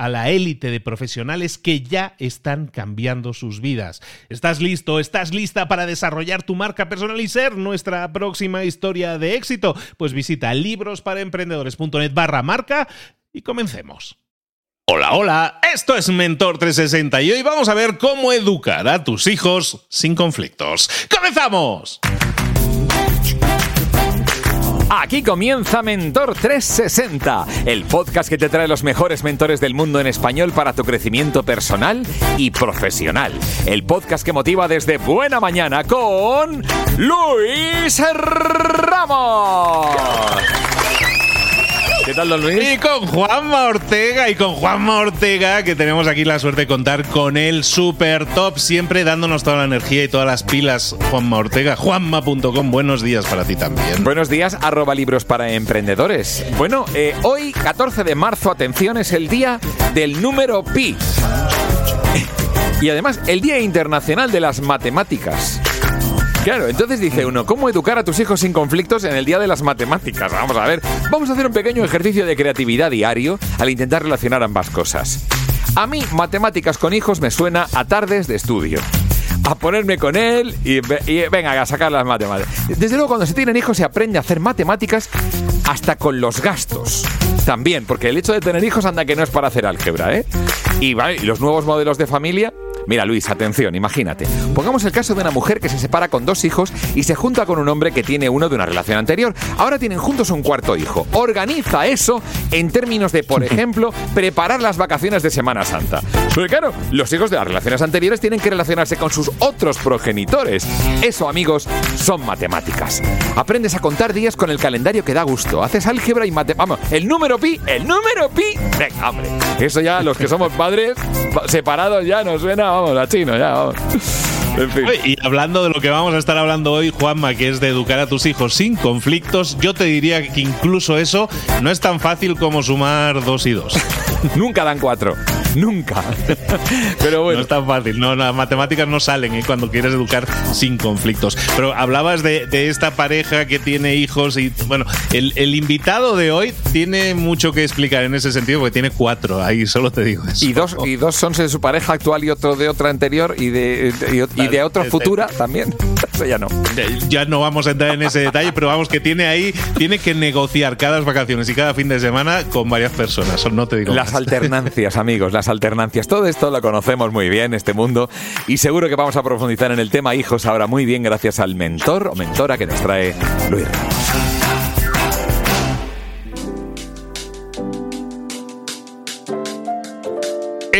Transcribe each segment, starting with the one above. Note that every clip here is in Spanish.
a la élite de profesionales que ya están cambiando sus vidas. ¿Estás listo? ¿Estás lista para desarrollar tu marca personal y ser nuestra próxima historia de éxito? Pues visita librosparaemprendedores.net barra marca y comencemos. Hola, hola, esto es Mentor 360 y hoy vamos a ver cómo educar a tus hijos sin conflictos. ¡Comenzamos! Aquí comienza Mentor 360, el podcast que te trae los mejores mentores del mundo en español para tu crecimiento personal y profesional. El podcast que motiva desde buena mañana con Luis Ramos. ¿Qué tal, don Luis? Y con Juanma Ortega, y con Juanma Ortega, que tenemos aquí la suerte de contar con él, super top, siempre dándonos toda la energía y todas las pilas, Juanma Ortega. Juanma.com, buenos días para ti también. Buenos días, arroba libros para emprendedores. Bueno, eh, hoy, 14 de marzo, atención, es el día del número pi. Y además, el Día Internacional de las Matemáticas. Claro, entonces dice uno, ¿cómo educar a tus hijos sin conflictos en el día de las matemáticas? Vamos a ver, vamos a hacer un pequeño ejercicio de creatividad diario al intentar relacionar ambas cosas. A mí, matemáticas con hijos me suena a tardes de estudio a ponerme con él y, venga a sacar las matemáticas. Desde luego, cuando se tienen hijos se aprende a hacer matemáticas hasta con los gastos. También, porque el hecho de tener hijos anda que no es para hacer álgebra, ¿eh? Y, y los nuevos modelos de familia Mira, Luis, atención, imagínate. Pongamos el caso de una mujer que se separa con dos hijos y se junta con un hombre que tiene uno de una relación anterior. Ahora tienen juntos un cuarto hijo. Organiza eso en términos de, por ejemplo, preparar las vacaciones de Semana Santa. Porque claro, los hijos de las relaciones anteriores tienen que relacionarse con sus otros progenitores. Eso, amigos, son matemáticas. Aprendes a contar días con el calendario que da gusto. Haces álgebra y matemáticas. Vamos, el número pi, el número pi. Venga, hombre. Eso ya, los que somos padres separados ya nos suena vamos, a chino, ya, vamos. Y hablando de lo que vamos a estar hablando hoy, Juanma, que es de educar a tus hijos sin conflictos, yo te diría que incluso eso no es tan fácil como sumar dos y dos. Nunca dan cuatro. Nunca. Pero bueno. No es tan fácil. No, las matemáticas no salen ¿eh? cuando quieres educar sin conflictos. Pero hablabas de, esta pareja que tiene hijos y, bueno, el, invitado de hoy tiene mucho que explicar en ese sentido porque tiene cuatro. Ahí solo te digo eso. Y dos, y dos son de su pareja actual y otro de otra anterior y de, y, de otra futura también. Eso ya no. Ya no vamos a entrar en ese detalle, pero vamos que tiene ahí, tiene que negociar cada vacaciones y cada fin de semana con varias personas. No te digo. Las alternancias, amigos alternancias. Todo esto lo conocemos muy bien, este mundo, y seguro que vamos a profundizar en el tema hijos ahora muy bien gracias al mentor o mentora que nos trae Luis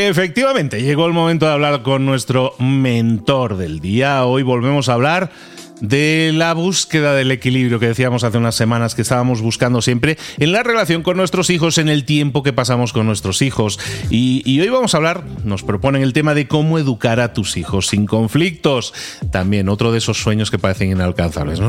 Efectivamente, llegó el momento de hablar con nuestro mentor del día. Hoy volvemos a hablar de la búsqueda del equilibrio que decíamos hace unas semanas que estábamos buscando siempre en la relación con nuestros hijos, en el tiempo que pasamos con nuestros hijos. Y, hoy vamos a hablar, nos proponen el tema de cómo educar a tus hijos sin conflictos. También otro de esos sueños que parecen inalcanzables.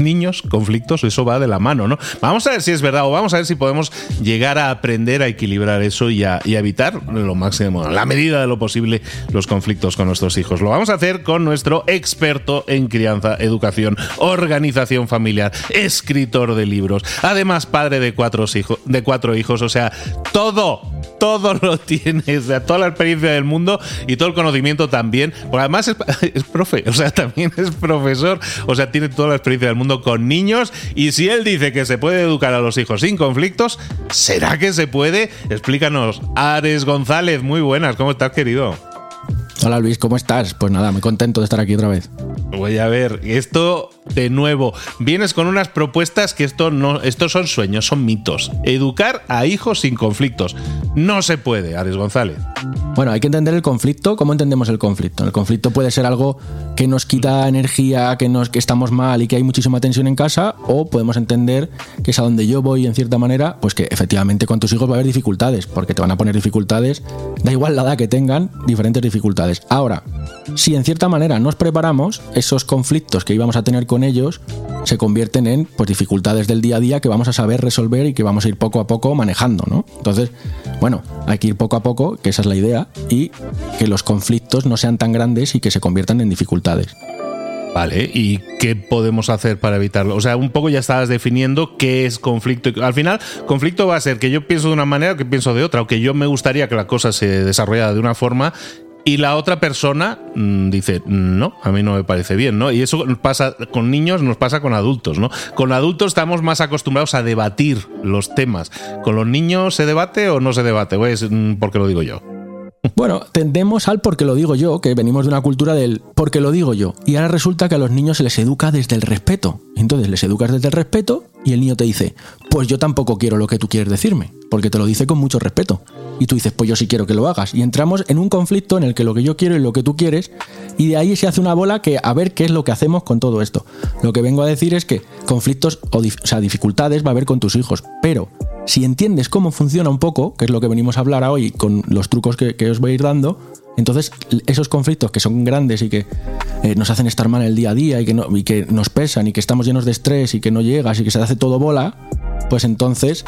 Niños, conflictos, eso va de la mano, ¿no? Vamos a ver si es verdad o vamos a ver si podemos llegar a aprender a equilibrar eso y a, y a evitar lo máximo, la medida de lo posible, los conflictos con nuestros hijos. Lo vamos a hacer con nuestro experto en crianza educación, organización familiar, escritor de libros, además padre de cuatro, hijos, de cuatro hijos, o sea, todo, todo lo tiene, o sea, toda la experiencia del mundo y todo el conocimiento también, porque además es, es profe, o sea, también es profesor, o sea, tiene toda la experiencia del mundo con niños y si él dice que se puede educar a los hijos sin conflictos, ¿será que se puede? Explícanos, Ares González, muy buenas, ¿cómo estás, querido? Hola Luis, ¿cómo estás? Pues nada, muy contento de estar aquí otra vez. Voy a ver, esto de nuevo, vienes con unas propuestas que esto no, estos son sueños, son mitos. Educar a hijos sin conflictos. No se puede, Ares González. Bueno, hay que entender el conflicto. ¿Cómo entendemos el conflicto? El conflicto puede ser algo que nos quita energía, que, nos, que estamos mal y que hay muchísima tensión en casa, o podemos entender que es a donde yo voy en cierta manera, pues que efectivamente con tus hijos va a haber dificultades, porque te van a poner dificultades, da igual la edad que tengan, diferentes dificultades. Ahora, si en cierta manera nos preparamos, esos conflictos que íbamos a tener con ellos se convierten en pues, dificultades del día a día que vamos a saber resolver y que vamos a ir poco a poco manejando, ¿no? Entonces, bueno, hay que ir poco a poco, que esa es la idea, y que los conflictos no sean tan grandes y que se conviertan en dificultades. Vale, ¿y qué podemos hacer para evitarlo? O sea, un poco ya estabas definiendo qué es conflicto. Al final, conflicto va a ser que yo pienso de una manera o que pienso de otra, o que yo me gustaría que la cosa se desarrollara de una forma y la otra persona mm, dice, no, a mí no me parece bien, ¿no? Y eso pasa con niños, nos pasa con adultos, ¿no? Con adultos estamos más acostumbrados a debatir los temas. ¿Con los niños se debate o no se debate? Pues porque lo digo yo. Bueno, tendemos al porque lo digo yo, que venimos de una cultura del porque lo digo yo. Y ahora resulta que a los niños se les educa desde el respeto. Entonces les educas desde el respeto y el niño te dice, pues yo tampoco quiero lo que tú quieres decirme, porque te lo dice con mucho respeto. Y tú dices, pues yo sí quiero que lo hagas. Y entramos en un conflicto en el que lo que yo quiero y lo que tú quieres, y de ahí se hace una bola que a ver qué es lo que hacemos con todo esto. Lo que vengo a decir es que conflictos o, sea, dificultades va a haber con tus hijos, pero si entiendes cómo funciona un poco, que es lo que venimos a hablar hoy con los trucos que, os voy a ir dando, entonces esos conflictos que son grandes y que eh, nos hacen estar mal el día a día y que, y que nos pesan y que estamos llenos de estrés y que no llegas y que se hace todo bola, pues entonces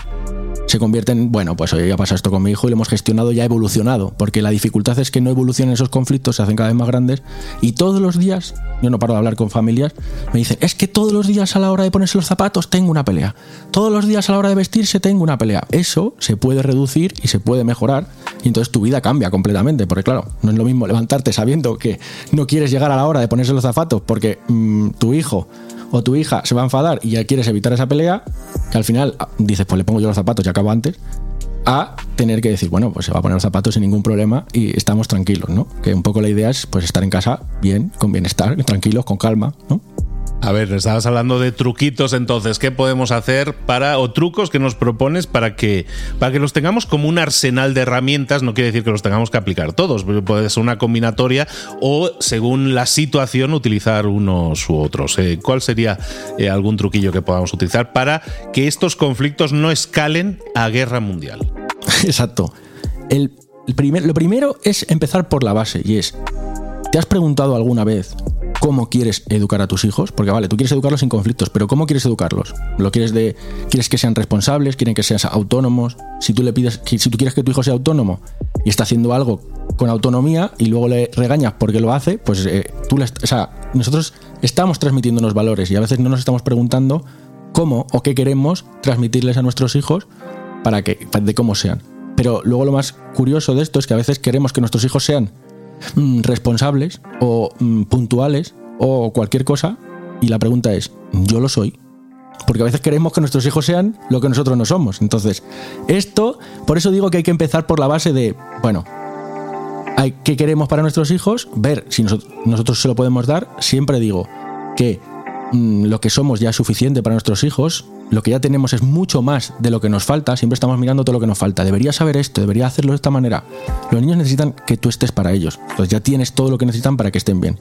se convierte en, bueno, pues hoy ya pasa esto con mi hijo y lo hemos gestionado, ya ha evolucionado, porque la dificultad es que no evolucionen esos conflictos, se hacen cada vez más grandes y todos los días, yo no paro de hablar con familias, me dicen, es que todos los días a la hora de ponerse los zapatos tengo una pelea, todos los días a la hora de vestirse tengo una pelea. Eso se puede reducir y se puede mejorar y entonces tu vida cambia completamente, porque claro, no es lo mismo levantarte sabiendo que no quieres llegar a la hora de ponerse los zapatos porque mm, tu hijo o tu hija se va a enfadar y ya quieres evitar esa pelea, que al final ah, dices, pues le pongo yo los zapatos y acabo antes, a tener que decir, bueno, pues se va a poner los zapatos sin ningún problema y estamos tranquilos, ¿no? Que un poco la idea es pues estar en casa bien, con bienestar, tranquilos, con calma, ¿no? A ver, estabas hablando de truquitos entonces, ¿qué podemos hacer para o trucos que nos propones para que para que los tengamos como un arsenal de herramientas, no quiere decir que los tengamos que aplicar todos, puede ser una combinatoria o según la situación utilizar unos u otros. Eh, ¿Cuál sería eh, algún truquillo que podamos utilizar para que estos conflictos no escalen a guerra mundial? Exacto. El, primer, lo primero es empezar por la base y es, ¿te has preguntado alguna vez cómo quieres educar a tus hijos, porque vale, tú quieres educarlos sin conflictos, pero ¿cómo quieres educarlos? ¿Lo quieres de quieres que sean responsables, quieren que sean autónomos? Si tú le pides si tú quieres que tu hijo sea autónomo y está haciendo algo con autonomía y luego le regañas porque lo hace, pues eh, tú le, o sea, nosotros estamos transmitiendo unos valores y a veces no nos estamos preguntando cómo o qué queremos transmitirles a nuestros hijos para que de cómo sean. Pero luego lo más curioso de esto es que a veces queremos que nuestros hijos sean responsables o mm, puntuales o cualquier cosa. Y la pregunta es, ¿yo lo soy? Porque a veces queremos que nuestros hijos sean lo que nosotros no somos. Entonces, esto, por eso digo que hay que empezar por la base de, bueno, hay, ¿qué queremos para nuestros hijos? Ver si nosotros, nosotros se lo podemos dar. Siempre digo que mm, lo que somos ya es suficiente para nuestros hijos lo que ya tenemos es mucho más de lo que nos falta, siempre estamos mirando todo lo que nos falta. Debería saber esto, debería hacerlo de esta manera. Los niños necesitan que tú estés para ellos. Entonces ya tienes todo lo que necesitan para que estén bien.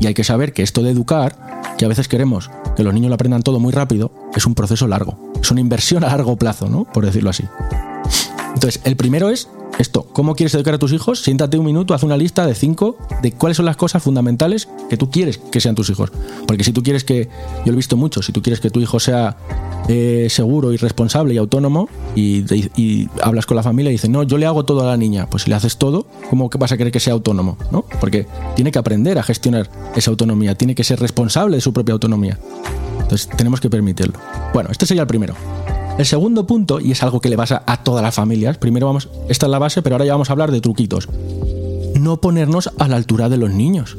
Y hay que saber que esto de educar que a veces queremos que los niños lo aprendan todo muy rápido, es un proceso largo. Es una inversión a largo plazo, ¿no? Por decirlo así. Entonces, el primero es esto, ¿cómo quieres educar a tus hijos? Siéntate un minuto, haz una lista de cinco de cuáles son las cosas fundamentales que tú quieres que sean tus hijos. Porque si tú quieres que, yo lo he visto mucho, si tú quieres que tu hijo sea eh, seguro y responsable y autónomo y, hablas con la familia y dices, no, yo le hago todo a la niña, pues si le haces todo, ¿cómo vas a querer que sea autónomo? ¿no? Porque tiene que aprender a gestionar esa autonomía, tiene que ser responsable de su propia autonomía. Entonces tenemos que permitirlo. Bueno, este sería el primero. El segundo punto, y es algo que le pasa a todas las familias, primero vamos, esta es la base, pero ahora ya vamos a hablar de truquitos. No ponernos a la altura de los niños.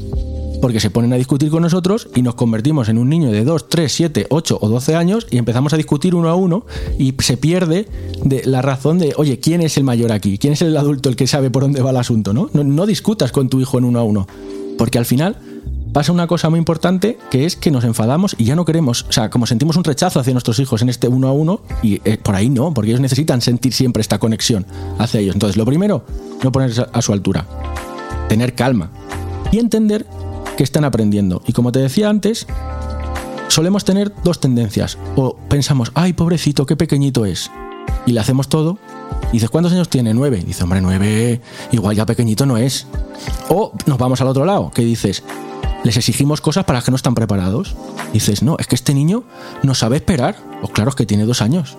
Porque se ponen a discutir con nosotros y nos convertimos en un niño de 2, 3, 7, 8 o 12 años y empezamos a discutir uno a uno y se pierde de la razón de, oye, ¿quién es el mayor aquí? ¿Quién es el adulto el que sabe por dónde va el asunto? No, no, no discutas con tu hijo en uno a uno. Porque al final pasa una cosa muy importante que es que nos enfadamos y ya no queremos, o sea, como sentimos un rechazo hacia nuestros hijos en este uno a uno, y eh, por ahí no, porque ellos necesitan sentir siempre esta conexión hacia ellos. Entonces, lo primero, no ponerse a su altura, tener calma y entender que están aprendiendo. Y como te decía antes, solemos tener dos tendencias. O pensamos, ay, pobrecito, qué pequeñito es. Y le hacemos todo. Y dices, ¿cuántos años tiene? Nueve. dice, hombre, nueve, igual ya pequeñito no es. O nos vamos al otro lado, que dices, les exigimos cosas para las que no están preparados. dices, no, es que este niño no sabe esperar. Pues claro, es que tiene dos años.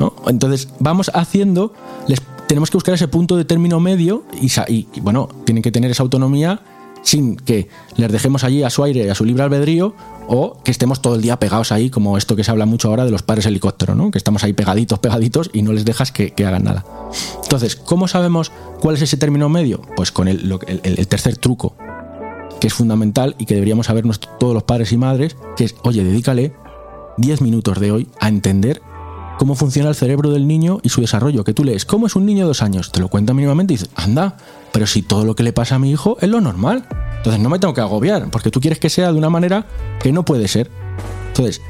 ¿No? Entonces vamos haciendo, les, tenemos que buscar ese punto de término medio y, bueno, tienen que tener esa autonomía sin que les dejemos allí a su aire a su libre albedrío o que estemos todo el día pegados ahí, como esto que se habla mucho ahora de los padres helicóptero, ¿no? que estamos ahí pegaditos, pegaditos y no les dejas que, hagan nada. Entonces, ¿cómo sabemos cuál es ese término medio? Pues con el, el tercer truco, que es fundamental y que deberíamos saber todos los padres y madres, que es, oye, dedícale 10 minutos de hoy a entender cómo funciona el cerebro del niño y su desarrollo. Que tú lees, ¿cómo es un niño de dos años? Te lo cuenta mínimamente y dices, anda, pero si todo lo que le pasa a mi hijo es lo normal. Entonces no me tengo que agobiar, porque tú quieres que sea de una manera que no puede ser. Entonces,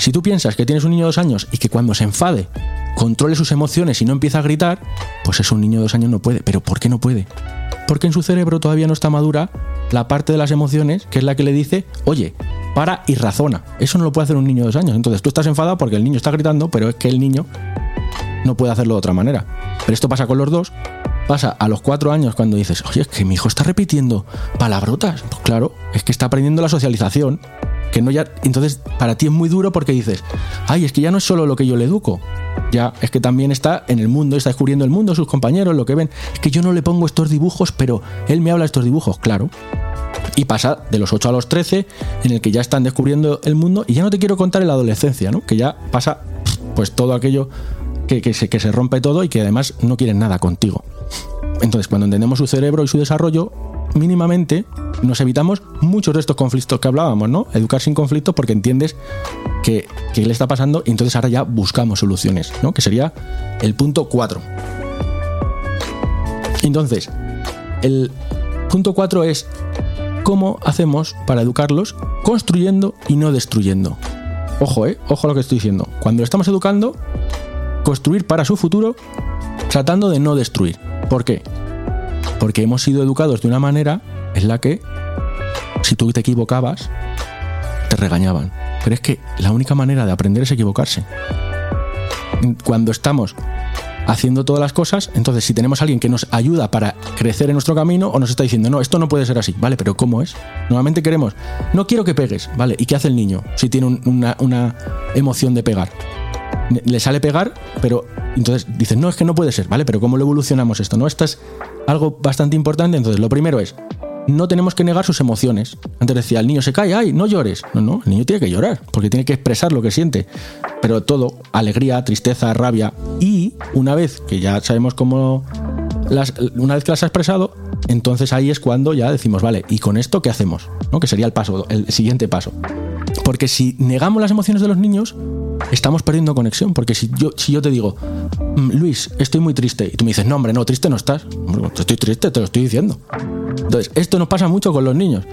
si tú piensas que tienes un niño de dos años y que cuando se enfade controle sus emociones y no empieza a gritar, pues es un niño de dos años no puede. ¿Pero por qué no puede? Porque en su cerebro todavía no está madura la parte de las emociones que es la que le dice, oye, para y razona. Eso no lo puede hacer un niño de dos años. Entonces tú estás enfadado porque el niño está gritando, pero es que el niño no puede hacerlo de otra manera. Pero esto pasa con los dos. Pasa a los cuatro años cuando dices, oye, es que mi hijo está repitiendo palabrotas. Pues claro, es que está aprendiendo la socialización. Que no ya. Entonces, para ti es muy duro porque dices, ay, es que ya no es solo lo que yo le educo. Ya, es que también está en el mundo, está descubriendo el mundo, sus compañeros, lo que ven. Es que yo no le pongo estos dibujos, pero él me habla de estos dibujos, claro. Y pasa de los 8 a los 13, en el que ya están descubriendo el mundo, y ya no te quiero contar en la adolescencia, ¿no? Que ya pasa pues todo aquello que, que, se, que se rompe todo y que además no quieren nada contigo. Entonces, cuando entendemos su cerebro y su desarrollo, mínimamente nos evitamos muchos de estos conflictos que hablábamos, ¿no? Educar sin conflictos porque entiendes que, le está pasando y entonces ahora ya buscamos soluciones, ¿no? Que sería el punto 4. Entonces, el punto 4 es cómo hacemos para educarlos construyendo y no destruyendo. Ojo, eh, ojo a lo que estoy diciendo. Cuando estamos educando, construir para su futuro tratando de no destruir. ¿Por qué? Porque hemos sido educados de una manera en la que si tú te equivocabas, te regañaban. Pero es que la única manera de aprender es equivocarse. Cuando estamos haciendo todas las cosas, entonces si tenemos a alguien que nos ayuda para crecer en nuestro camino o nos está diciendo, no, esto no puede ser así, ¿vale? Pero ¿cómo es? Normalmente queremos, no quiero que pegues, ¿vale? ¿Y qué hace el niño si tiene una, una emoción de pegar? Le sale pegar, pero entonces dices, no, es que no puede ser, ¿vale? Pero ¿cómo lo evolucionamos esto? ¿No? Esto es algo bastante importante. Entonces, lo primero es, no tenemos que negar sus emociones. Antes decía, el niño se cae, ay, no llores. No, no, el niño tiene que llorar, porque tiene que expresar lo que siente. Pero todo, alegría, tristeza, rabia. Y una vez que ya sabemos cómo, las, una vez que las ha expresado, entonces ahí es cuando ya decimos, vale, ¿y con esto qué hacemos? ¿No? Que sería el paso, el siguiente paso. Porque si negamos las emociones de los niños, estamos perdiendo conexión. Porque si yo, te digo, mm, Luis, estoy muy triste, y tú me dices, no, hombre, no, triste no estás. Estoy triste, te lo estoy diciendo. Entonces, esto nos pasa mucho con los niños.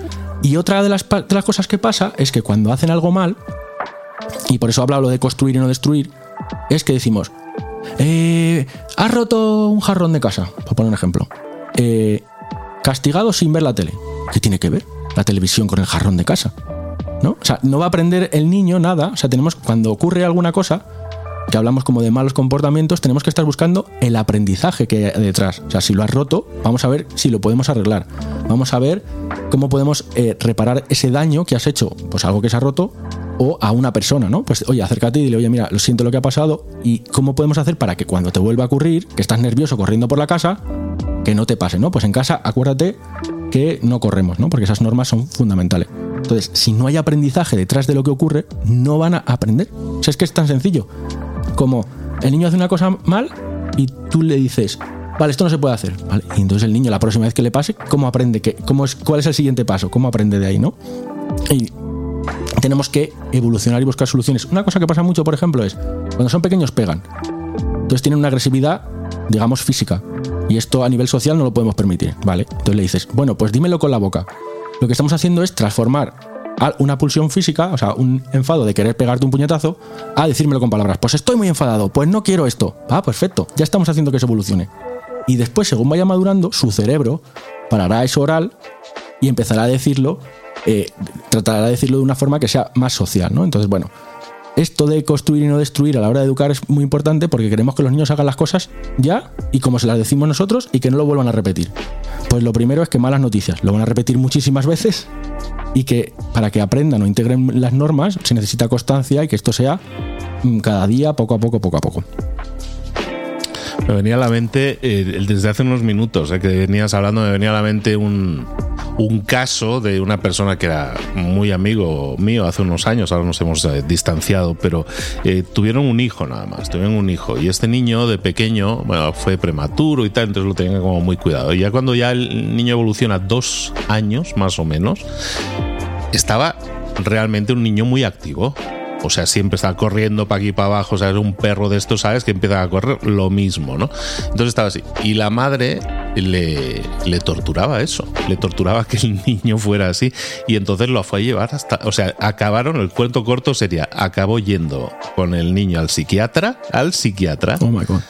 Y otra de las, cosas que pasa es que cuando hacen algo mal, y por eso hablo lo de construir y no destruir, es que decimos, eh, has roto un jarrón de casa, por poner un ejemplo. Eh, castigado sin ver la tele. ¿Qué tiene que ver la televisión con el jarrón de casa? ¿No? O sea, no va a aprender el niño nada. O sea, tenemos, cuando ocurre alguna cosa, que hablamos como de malos comportamientos, tenemos que estar buscando el aprendizaje que hay detrás. O sea, si lo has roto, vamos a ver si lo podemos arreglar. Vamos a ver cómo podemos eh, reparar ese daño que has hecho, pues algo que se ha roto, o a una persona, ¿no? Pues oye, acércate y dile, oye, mira, lo siento lo que ha pasado y cómo podemos hacer para que cuando te vuelva a ocurrir, que estás nervioso corriendo por la casa, que no te pase, ¿no? Pues en casa acuérdate que no corremos, ¿no? Porque esas normas son fundamentales. Entonces, si no hay aprendizaje detrás de lo que ocurre, no van a aprender. O sea, es que es tan sencillo como el niño hace una cosa mal y tú le dices, vale, esto no se puede hacer. Y entonces el niño, la próxima vez que le pase, ¿cómo aprende? Que, cómo es, ¿Cuál es el siguiente paso? ¿Cómo aprende de ahí, no? Y tenemos que evolucionar y buscar soluciones. Una cosa que pasa mucho, por ejemplo, es cuando son pequeños pegan. Entonces tienen una agresividad, digamos, física. Y esto a nivel social no lo podemos permitir, ¿vale? Entonces le dices, bueno, pues dímelo con la boca. Lo que estamos haciendo es transformar una pulsión física, o sea, un enfado de querer pegarte un puñetazo, a decírmelo con palabras. Pues estoy muy enfadado, pues no quiero esto. Ah, perfecto, ya estamos haciendo que se evolucione. Y después, según vaya madurando, su cerebro parará eso oral y empezará a decirlo, eh, tratará de decirlo de una forma que sea más social, ¿no? Entonces, bueno, esto de construir y no destruir a la hora de educar es muy importante porque queremos que los niños hagan las cosas ya y como se las decimos nosotros y que no lo vuelvan a repetir. Pues lo primero es que malas noticias, lo van a repetir muchísimas veces y que para que aprendan o integren las normas se necesita constancia y que esto sea mm, cada día, poco a poco, poco a poco. Me venía a la mente, eh, desde hace unos minutos eh, que venías hablando, me venía a la mente un, un caso de una persona que era muy amigo mío hace unos años, ahora nos hemos eh, distanciado, pero eh, tuvieron un hijo nada más, tuvieron un hijo y este niño de pequeño, bueno, fue prematuro y tal, entonces lo tenían como muy cuidado. Y ya cuando ya el niño evoluciona dos años más o menos, estaba realmente un niño muy activo. O sea, siempre está corriendo para aquí para abajo, o sea, es un perro de estos, ¿sabes? Que empieza a correr lo mismo, ¿no? Entonces estaba así. Y la madre le, le torturaba eso, le torturaba que el niño fuera así. Y entonces lo fue a llevar hasta. O sea, acabaron, el cuento corto sería: acabó yendo con el niño al psiquiatra, al psiquiatra. Oh my god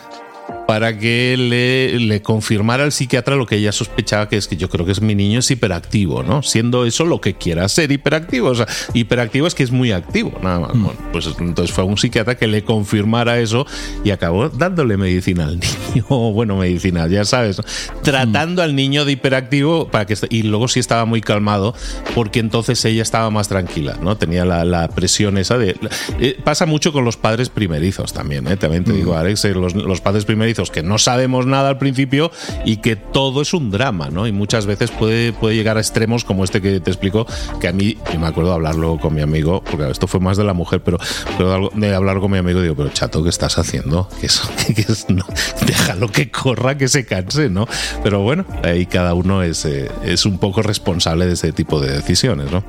para que le, le, confirmara al psiquiatra lo que ella sospechaba que es que yo creo que es mi niño es hiperactivo, ¿no? Siendo eso lo que quiera ser hiperactivo. O sea, hiperactivo es que es muy activo, nada más. Mm. Bueno, pues entonces fue un psiquiatra que le confirmara eso y acabó dándole medicina al niño. bueno, medicina, ya sabes, tratando mm. al niño de hiperactivo para que y luego sí estaba muy calmado porque entonces ella estaba más tranquila, ¿no? Tenía la, la presión esa de eh, pasa mucho con los padres primerizos también, ¿eh? También te mm. digo, Alex, eh, los, los padres primerizos que no sabemos nada al principio y que todo es un drama, ¿no? Y muchas veces puede, puede llegar a extremos como este que te explico, que a mí, yo me acuerdo de hablarlo con mi amigo, porque esto fue más de la mujer, pero, pero de hablar con mi amigo, digo, pero chato, ¿qué estás haciendo? Que eso, que no, déjalo que corra, que se canse, ¿no? Pero bueno, ahí cada uno es, eh, es un poco responsable de ese tipo de decisiones, ¿no?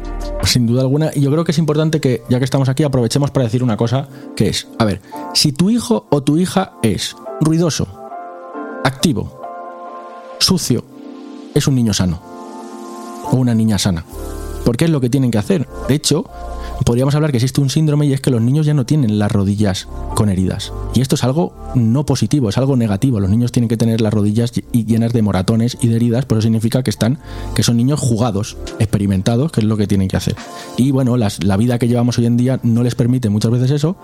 Sin duda alguna, y yo creo que es importante que, ya que estamos aquí, aprovechemos para decir una cosa, que es, a ver, si tu hijo o tu hija es ruidoso, activo, sucio, es un niño sano o una niña sana. Porque es lo que tienen que hacer. De hecho, podríamos hablar que existe un síndrome y es que los niños ya no tienen las rodillas con heridas. Y esto es algo no positivo, es algo negativo. Los niños tienen que tener las rodillas llenas de moratones y de heridas, pero eso significa que están, que son niños jugados, experimentados, que es lo que tienen que hacer. Y bueno, la vida que llevamos hoy en día no les permite muchas veces eso.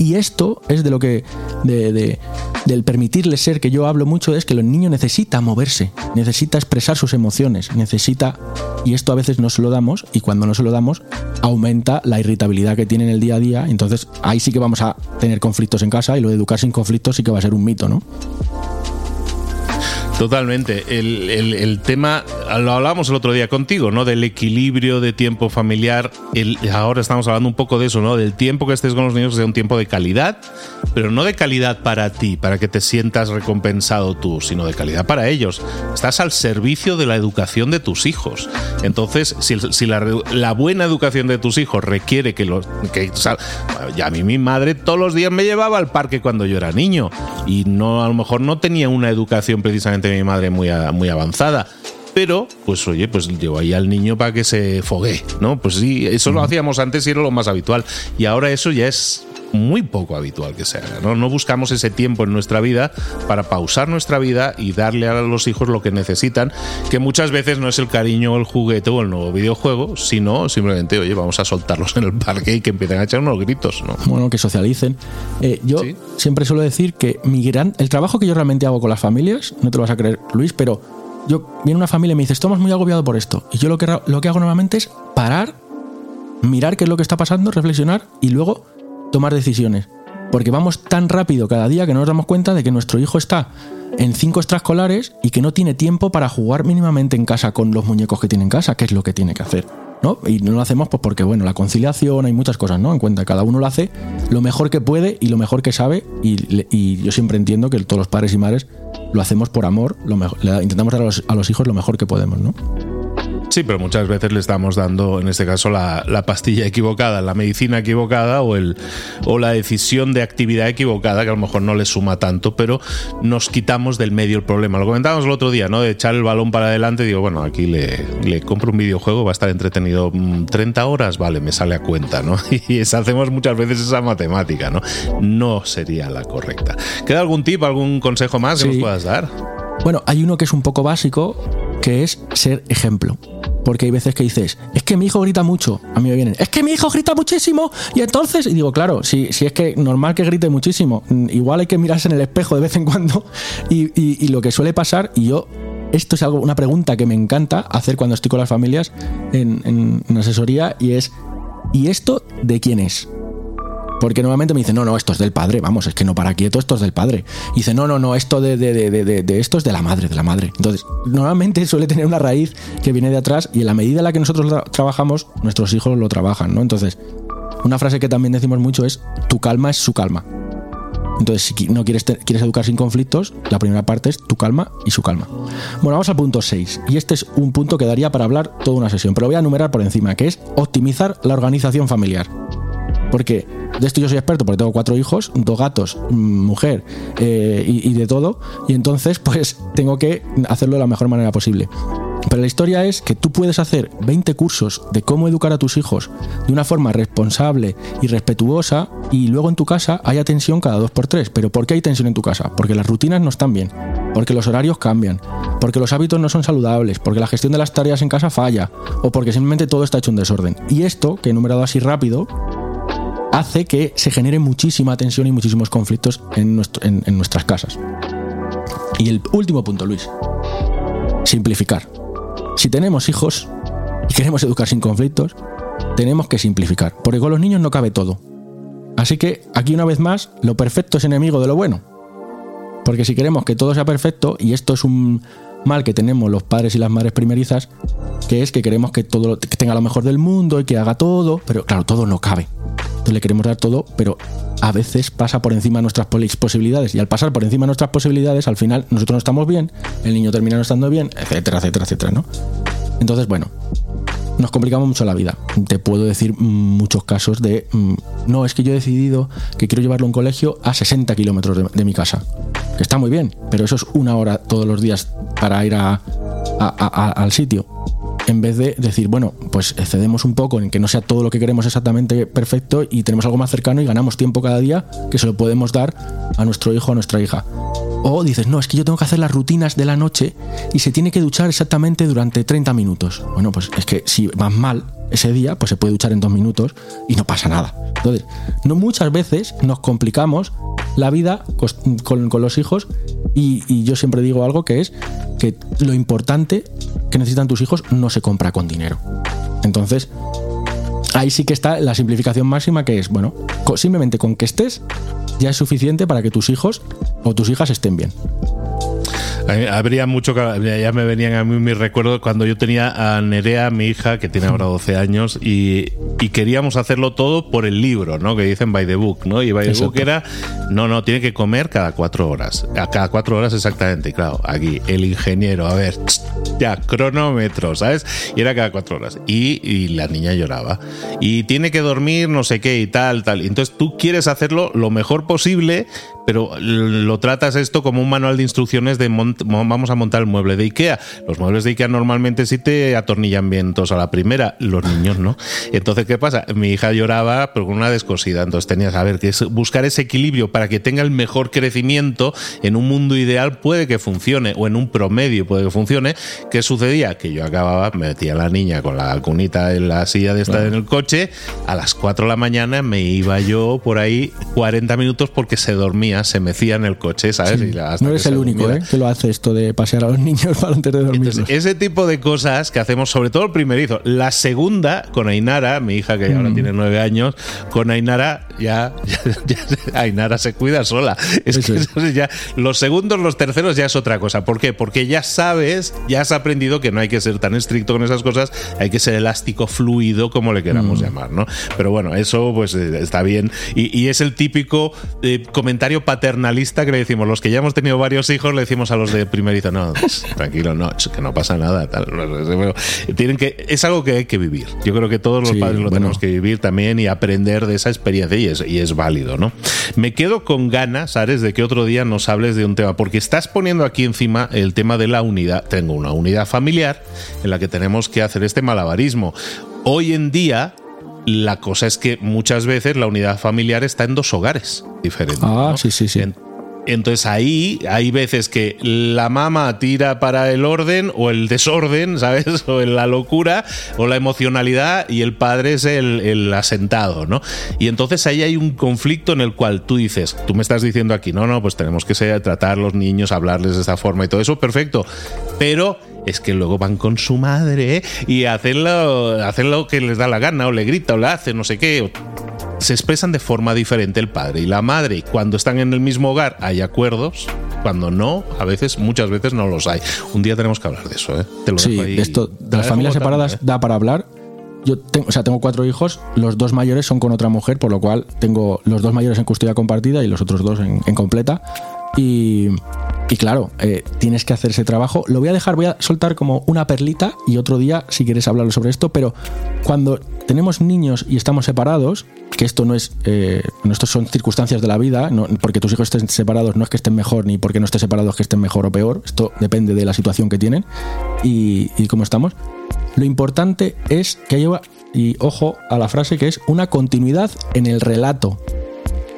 Y esto es de lo que, de, del permitirles ser que yo hablo mucho, es que los niños necesitan moverse, necesita expresar sus emociones, necesita, y esto a veces no se lo damos, y cuando no se lo damos, aumenta la irritabilidad que tiene en el día a día, entonces ahí sí que vamos a tener conflictos en casa y lo de educar sin conflictos sí que va a ser un mito, ¿no? Totalmente. El, tema, lo hablábamos el otro día contigo, ¿no? Del equilibrio de tiempo familiar. ahora estamos hablando un poco de eso, ¿no? Del tiempo que estés con los niños, que sea un tiempo de calidad, pero no de calidad para ti, para que te sientas recompensado tú, sino de calidad para ellos. Estás al servicio de la educación de tus hijos. Entonces, si, la, buena educación de tus hijos requiere que los. Que, ya a mí mi madre todos los días me llevaba al parque cuando yo era niño y no a lo mejor no tenía una educación precisamente mi madre muy, muy avanzada. Pero, pues oye, pues llevo ahí al niño para que se fogue, ¿no? Pues sí, eso lo hacíamos antes y era lo más habitual. Y ahora eso ya es muy poco habitual que se haga. ¿no? no buscamos ese tiempo en nuestra vida para pausar nuestra vida y darle a los hijos lo que necesitan, que muchas veces no es el cariño, el juguete o el nuevo videojuego, sino simplemente, oye, vamos a soltarlos en el parque y que empiecen a echar unos gritos. ¿no? Bueno, que socialicen. Eh, yo siempre suelo decir que mi gran, el trabajo que yo realmente hago con las familias, no te lo vas a creer, Luis, pero yo viene una familia y me dice, estamos muy agobiados por esto. Y yo lo que, lo que hago normalmente es parar, mirar qué es lo que está pasando, reflexionar y luego tomar decisiones. Porque vamos tan rápido cada día que no nos damos cuenta de que nuestro hijo está en cinco extraescolares y que no tiene tiempo para jugar mínimamente en casa con los muñecos que tiene en casa, que es lo que tiene que hacer. ¿no? Y no lo hacemos pues porque, bueno, la conciliación, hay muchas cosas, ¿no? En cuenta, cada uno lo hace lo mejor que puede y lo mejor que sabe. Y, yo siempre entiendo que todos los padres y madres lo hacemos por amor, lo mejor, intentamos dar a los, a los hijos lo mejor que podemos, ¿no? Sí, pero muchas veces le estamos dando, en este caso, la, pastilla equivocada, la medicina equivocada o, el, o la decisión de actividad equivocada, que a lo mejor no le suma tanto, pero nos quitamos del medio el problema. Lo comentábamos el otro día, ¿no? De echar el balón para adelante, digo, bueno, aquí le, le compro un videojuego, va a estar entretenido 30 mm, horas, vale, me sale a cuenta, ¿no? Y hacemos muchas veces esa matemática, ¿no? No sería la correcta. ¿Queda algún tip, algún consejo más que nos puedas dar? Bueno, hay uno que es un poco básico, que es ser ejemplo. Porque hay veces que dices, es que mi hijo grita mucho. A mí me vienen, es que mi hijo grita muchísimo. Y entonces, y digo, claro, si, si es que normal que grite muchísimo, mm, igual hay que mirarse en el espejo de vez en cuando. Y, lo que suele pasar, y yo, esto es algo, una pregunta que me encanta hacer cuando estoy con las familias en, en asesoría, y es, ¿y esto de quién es? Porque normalmente me dicen, no, no, esto es del padre, vamos, es que no para quieto, esto es del padre. Dice, no, no, no, esto de, de, de, de, esto es de la madre, de la madre. Entonces, normalmente suele tener una raíz que viene de atrás y en la medida en la que nosotros trabajamos, nuestros hijos lo trabajan, ¿no? Entonces, una frase que también decimos mucho es, tu calma es su calma. Entonces, si no quieres, quieres educar sin conflictos, la primera parte es tu calma y su calma. Bueno, vamos al punto 6. Y este es un punto que daría para hablar toda una sesión, pero voy a enumerar por encima, que es optimizar la organización familiar. Porque de esto yo soy experto porque tengo cuatro hijos, dos gatos, mm, mujer eh, y, de todo. Y entonces pues tengo que hacerlo de la mejor manera posible. Pero la historia es que tú puedes hacer 20 cursos de cómo educar a tus hijos de una forma responsable y respetuosa y luego en tu casa haya tensión cada dos por tres. ¿Pero por qué hay tensión en tu casa? Porque las rutinas no están bien, porque los horarios cambian, porque los hábitos no son saludables, porque la gestión de las tareas en casa falla o porque simplemente todo está hecho un desorden. Y esto, que he enumerado así rápido, hace que se genere muchísima tensión y muchísimos conflictos en, nuestras casas. Y el último punto, Luis. Simplificar. Si tenemos hijos y queremos educar sin conflictos, tenemos que simplificar, porque con los niños no cabe todo. Así que aquí una vez más, lo perfecto es enemigo de lo bueno. Porque si queremos que todo sea perfecto, y esto es un mal que tenemos los padres y las madres primerizas, que es que queremos que todo tenga lo mejor del mundo y que haga todo, pero claro, todo no cabe le queremos dar todo, pero a veces pasa por encima de nuestras posibilidades. Y al pasar por encima de nuestras posibilidades, al final nosotros no estamos bien, el niño termina no estando bien, etcétera, etcétera, etcétera, ¿no? Entonces, bueno, nos complicamos mucho la vida. Te puedo decir muchos casos de, mm, no, es que yo he decidido que quiero llevarlo a un colegio a 60 kilómetros de, mi casa. Que está muy bien, pero eso es una hora todos los días para ir al sitio en vez de decir, bueno, pues cedemos un poco en que no sea todo lo que queremos exactamente perfecto y tenemos algo más cercano y ganamos tiempo cada día que se lo podemos dar a nuestro hijo o a nuestra hija. O dices, no, es que yo tengo que hacer las rutinas de la noche y se tiene que duchar exactamente durante 30 minutos. Bueno, pues es que si vas mal ese día, pues se puede duchar en dos minutos y no pasa nada. Entonces, no muchas veces nos complicamos la vida con, los hijos y, y, yo siempre digo algo que es que lo importante que necesitan tus hijos no se compra con dinero. Entonces, ahí sí que está la simplificación máxima que es, bueno, simplemente con que estés ya es suficiente para que tus hijos o tus hijas estén bien. Habría mucho que. Ya me venían a mí mis recuerdos cuando yo tenía a Nerea, mi hija, que tiene ahora 12 años, y, queríamos hacerlo todo por el libro, ¿no? Que dicen by the book, ¿no? Y by the book era. No, no, tiene que comer cada cuatro horas. A cada cuatro horas exactamente. claro, aquí el ingeniero, a ver, ya, cronómetro, ¿sabes? Y era cada cuatro horas. Y, y la niña lloraba. Y tiene que dormir, no sé qué y tal, tal. Entonces tú quieres hacerlo lo mejor posible, pero lo tratas esto como un manual de instrucciones de vamos a montar el mueble de Ikea. Los muebles de Ikea normalmente sí te atornillan bien todos a la primera, los niños no. Entonces, ¿qué pasa? Mi hija lloraba por una descosida, entonces tenías a ver que es buscar ese equilibrio para que tenga el mejor crecimiento en un mundo ideal puede que funcione o en un promedio puede que funcione. ¿Qué sucedía? Que yo acababa, me metía a la niña con la cunita en la silla de estar en el coche, a las 4 de la mañana me iba yo por ahí 40 minutos porque se dormía, se mecía en el coche, ¿sabes? no eres el único ¿eh? que lo hace esto de pasear a los niños para antes de dormir. ese tipo de cosas que hacemos, sobre todo el primerizo. La segunda, con Ainara, mi hija que ahora mm. tiene nueve años, con Ainara ya, Ainara se cuida sola. Es que ya, los segundos, los terceros ya es otra cosa. ¿Por qué? Porque ya sabes, ya has aprendido que no hay que ser tan estricto con esas cosas, hay que ser elástico, fluido, como le queramos mm. llamar, ¿no? Pero bueno, eso pues eh, está bien. Y, es el típico eh, comentario paternalista que le decimos, los que ya hemos tenido varios hijos, le decimos a los de primerizo, no, pues, tranquilo, no, que no pasa nada. Tal. Tienen que, es algo que hay que vivir. Yo creo que todos los padres lo tenemos que vivir también y aprender de esa experiencia y es, y es válido, ¿no? Me quedo con ganas, Ares, de que otro día nos hables de un tema, porque estás poniendo aquí encima el tema de la unidad. Tengo una unidad familiar en la que tenemos que hacer este malabarismo. Hoy en día, la cosa es que muchas veces la unidad familiar está en dos hogares diferentes. Ah, sí, sí, sí. Entonces ahí hay veces que la mamá tira para el orden o el desorden, ¿sabes? O la locura o la emocionalidad y el padre es el, asentado, ¿no? Y entonces ahí hay un conflicto en el cual tú dices, tú me estás diciendo aquí, no, no, pues tenemos que ser, tratar a los niños, hablarles de esta forma y todo eso, perfecto. Pero es que luego van con su madre y hacen lo, hacen lo que les da la gana o le grita o le hace no sé qué se expresan de forma diferente el padre y la madre. Cuando están en el mismo hogar hay acuerdos, cuando no, a veces, muchas veces no los hay. Un día tenemos que hablar de eso, ¿eh? sí, esto de las familias separadas ¿eh? da para hablar. Yo tengo, o sea, tengo cuatro hijos, los dos mayores son con otra mujer, por lo cual tengo los dos mayores en custodia compartida y los otros dos en, completa. Y, y claro, eh, tienes que hacer ese trabajo. Lo voy a dejar, voy a soltar como una perlita y otro día, si quieres hablar sobre esto, pero cuando tenemos niños y estamos separados, que esto no es, eh, son circunstancias de la vida, porque tus hijos estén separados no es que estén mejor, ni porque no estén separados que estén mejor o peor, esto depende de la situación que tienen y, cómo estamos. Lo importante es que haya, y ojo a la frase que es una continuidad en el relato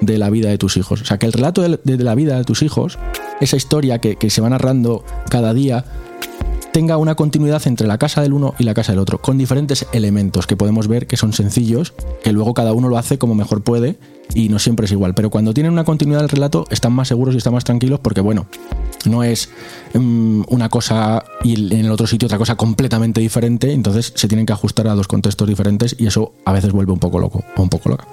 de la vida de tus hijos. O sea, que el relato de, la vida de tus hijos, esa historia que, se va narrando cada día, tenga una continuidad entre la casa del uno y la casa del otro, con diferentes elementos que podemos ver que son sencillos, que luego cada uno lo hace como mejor puede y no siempre es igual. Pero cuando tienen una continuidad del relato están más seguros y están más tranquilos porque, bueno, no es mm, una cosa y en el otro sitio otra cosa completamente diferente, entonces se tienen que ajustar a dos contextos diferentes y eso a veces vuelve un poco loco o un poco loca.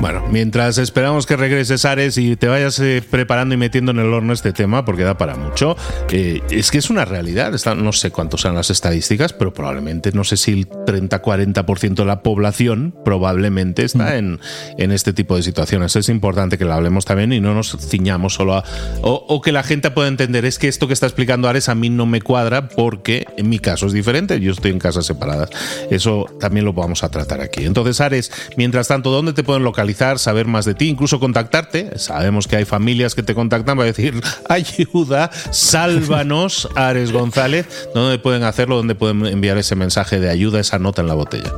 Bueno, mientras esperamos que regreses Ares y te vayas eh, preparando y metiendo en el horno este tema, porque da para mucho, eh, es que es una realidad. no sé cuántos son las estadísticas, pero probablemente, no sé si el 30-40% de la población probablemente está mm. en, en, este tipo de situaciones. Es importante que lo hablemos también y no nos ciñamos solo a... O, que la gente pueda entender, es que esto que está explicando Ares a mí no me cuadra porque en mi caso es diferente, yo estoy en casas separadas. Eso también lo vamos a tratar aquí. Entonces, Ares, mientras tanto, ¿dónde te pueden localizar, saber más de ti, incluso contactarte. Sabemos que hay familias que te contactan para decir, ayuda, sálvanos, Ares González. ¿Dónde pueden hacerlo? ¿Dónde pueden enviar ese mensaje de ayuda, esa nota en la botella?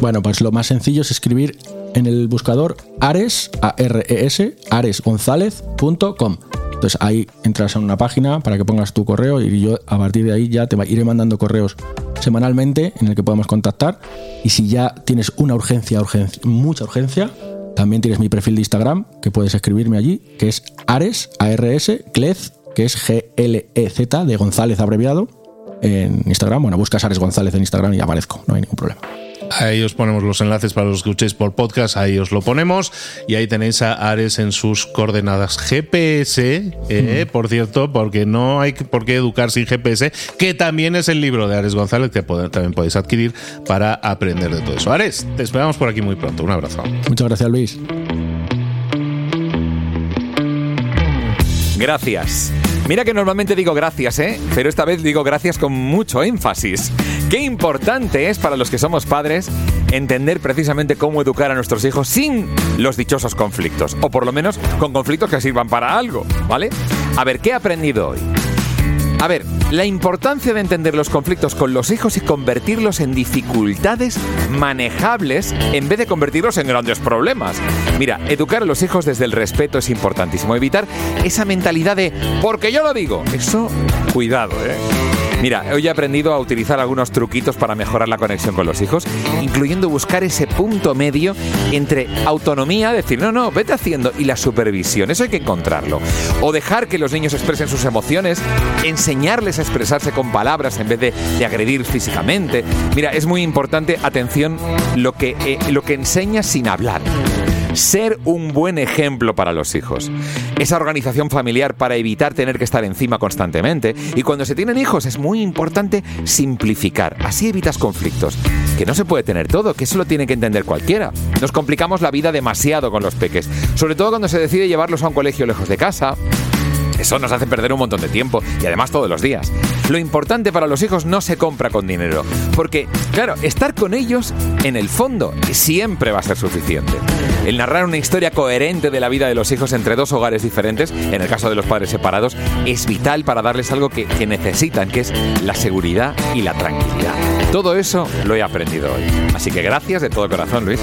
Bueno, pues lo más sencillo es escribir en el buscador ares, a r e s aresgonzález.com. Entonces ahí entras en una página para que pongas tu correo y yo a partir de ahí ya te iré mandando correos semanalmente en el que podemos contactar. Y si ya tienes una urgencia, urgencia, mucha urgencia, también tienes mi perfil de Instagram, que puedes escribirme allí, que es Ares, A-R-S, Clez, que es G-L-E-Z, de González abreviado, en Instagram. Bueno, buscas Ares González en Instagram y aparezco, no hay ningún problema. Ahí os ponemos los enlaces para los que escuchéis por podcast, ahí os lo ponemos. Y ahí tenéis a Ares en sus coordenadas GPS, eh, por cierto, porque no hay por qué educar sin GPS, que también es el libro de Ares González que también podéis adquirir para aprender de todo eso. Ares, te esperamos por aquí muy pronto. Un abrazo. Muchas gracias, Luis. Gracias. Mira que normalmente digo gracias, ¿eh? Pero esta vez digo gracias con mucho énfasis. Qué importante es para los que somos padres entender precisamente cómo educar a nuestros hijos sin los dichosos conflictos. O por lo menos con conflictos que sirvan para algo, ¿vale? A ver, ¿qué he aprendido hoy? A ver, la importancia de entender los conflictos con los hijos y convertirlos en dificultades manejables en vez de convertirlos en grandes problemas. Mira, educar a los hijos desde el respeto es importantísimo. Evitar esa mentalidad de porque yo lo digo. Eso, cuidado, ¿eh? Mira, hoy he aprendido a utilizar algunos truquitos para mejorar la conexión con los hijos, incluyendo buscar ese punto medio entre autonomía, decir, no, no, vete haciendo, y la supervisión. Eso hay que encontrarlo. O dejar que los niños expresen sus emociones, enseñarles a expresarse con palabras en vez de, agredir físicamente. Mira, es muy importante, atención, lo que, eh, lo que enseñas sin hablar ser un buen ejemplo para los hijos. Esa organización familiar para evitar tener que estar encima constantemente. Y cuando se tienen hijos es muy importante simplificar. Así evitas conflictos. Que no se puede tener todo, que eso lo tiene que entender cualquiera. Nos complicamos la vida demasiado con los peques. Sobre todo cuando se decide llevarlos a un colegio lejos de casa eso nos hace perder un montón de tiempo y además todos los días. Lo importante para los hijos no se compra con dinero, porque, claro, estar con ellos, en el fondo, siempre va a ser suficiente. El narrar una historia coherente de la vida de los hijos entre dos hogares diferentes, en el caso de los padres separados, es vital para darles algo que, que necesitan, que es la seguridad y la tranquilidad. Todo eso lo he aprendido hoy. Así que gracias de todo corazón, Luis.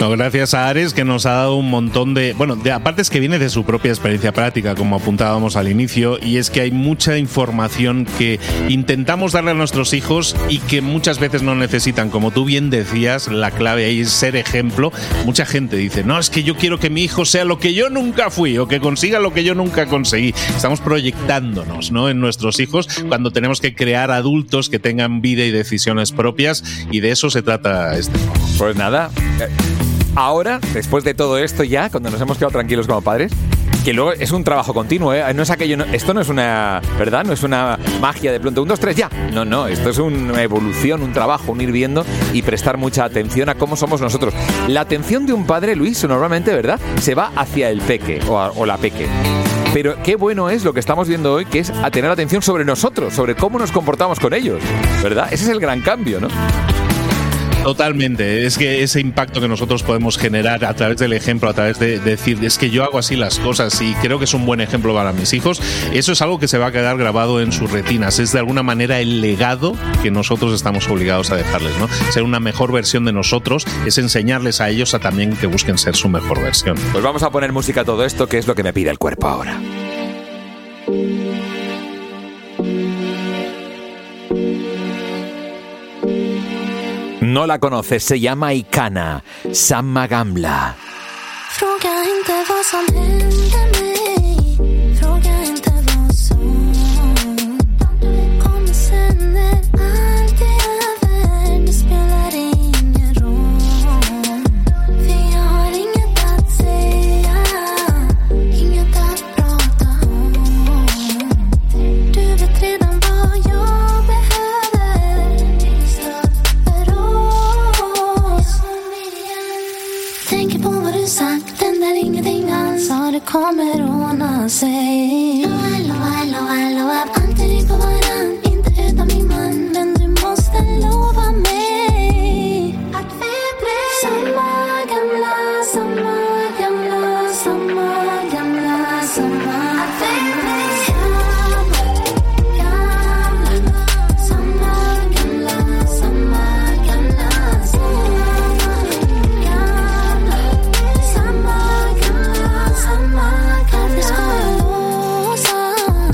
No, gracias a Ares que nos ha dado un montón de... Bueno, de, aparte es que viene de su propia experiencia práctica, como apuntábamos al inicio, y es que hay mucha información que intentamos darle a nuestros hijos y que muchas veces no necesitan. Como tú bien decías, la clave ahí es ser ejemplo. Mucha gente dice, no, es que yo quiero que mi hijo sea lo que yo nunca fui o que consiga lo que yo nunca conseguí. Estamos proyectándonos ¿no? en nuestros hijos cuando tenemos que crear adultos que tengan vida y decisiones propias y de eso se trata este Pues nada, ahora, después de todo esto ya, cuando nos hemos quedado tranquilos como padres, que luego es un trabajo continuo, ¿eh? No es aquello, esto no es una, ¿verdad? No es una magia de pronto, un, dos, tres, ya. No, no, esto es una evolución, un trabajo, un ir viendo y prestar mucha atención a cómo somos nosotros. La atención de un padre, Luis, normalmente, ¿verdad? Se va hacia el peque o, la peque. Pero qué bueno es lo que estamos viendo hoy, que es a tener atención sobre nosotros, sobre cómo nos comportamos con ellos, ¿verdad? Ese es el gran cambio, ¿no? Totalmente. Es que ese impacto que nosotros podemos generar a través del ejemplo, a través de, decir, es que yo hago así las cosas y creo que es un buen ejemplo para mis hijos, eso es algo que se va a quedar grabado en sus retinas. Es de alguna manera el legado que nosotros estamos obligados a dejarles, ¿no? Ser una mejor versión de nosotros es enseñarles a ellos a también que busquen ser su mejor versión. Pues vamos a poner música a todo esto, que es lo que me pide el cuerpo ahora. No la conoces, se llama Ikana, Samma Gamla.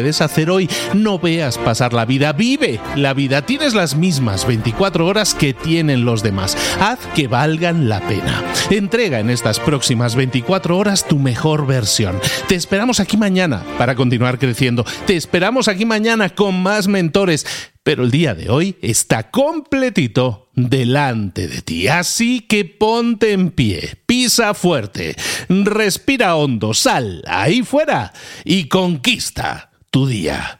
puedes hacer hoy. No veas pasar la vida, vive la vida. Tienes las mismas 24 horas que tienen los demás. Haz que valgan la pena. Entrega en estas próximas 24 horas tu mejor versión. Te esperamos aquí mañana para continuar creciendo. Te esperamos aquí mañana con más mentores. Pero el día de hoy está completito delante de ti. Así que ponte en pie, pisa fuerte, respira hondo, sal ahí fuera y conquista tu día.